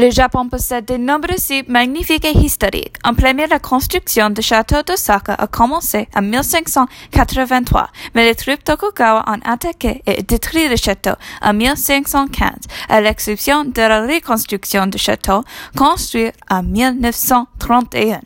Le Japon possède de nombreux sites magnifiques et historiques. En premier, la construction du château d'Osaka a commencé en 1583, mais les troupes Tokugawa ont attaqué et détruit le château en 1515, à l'exception de la reconstruction du château construit en 1931.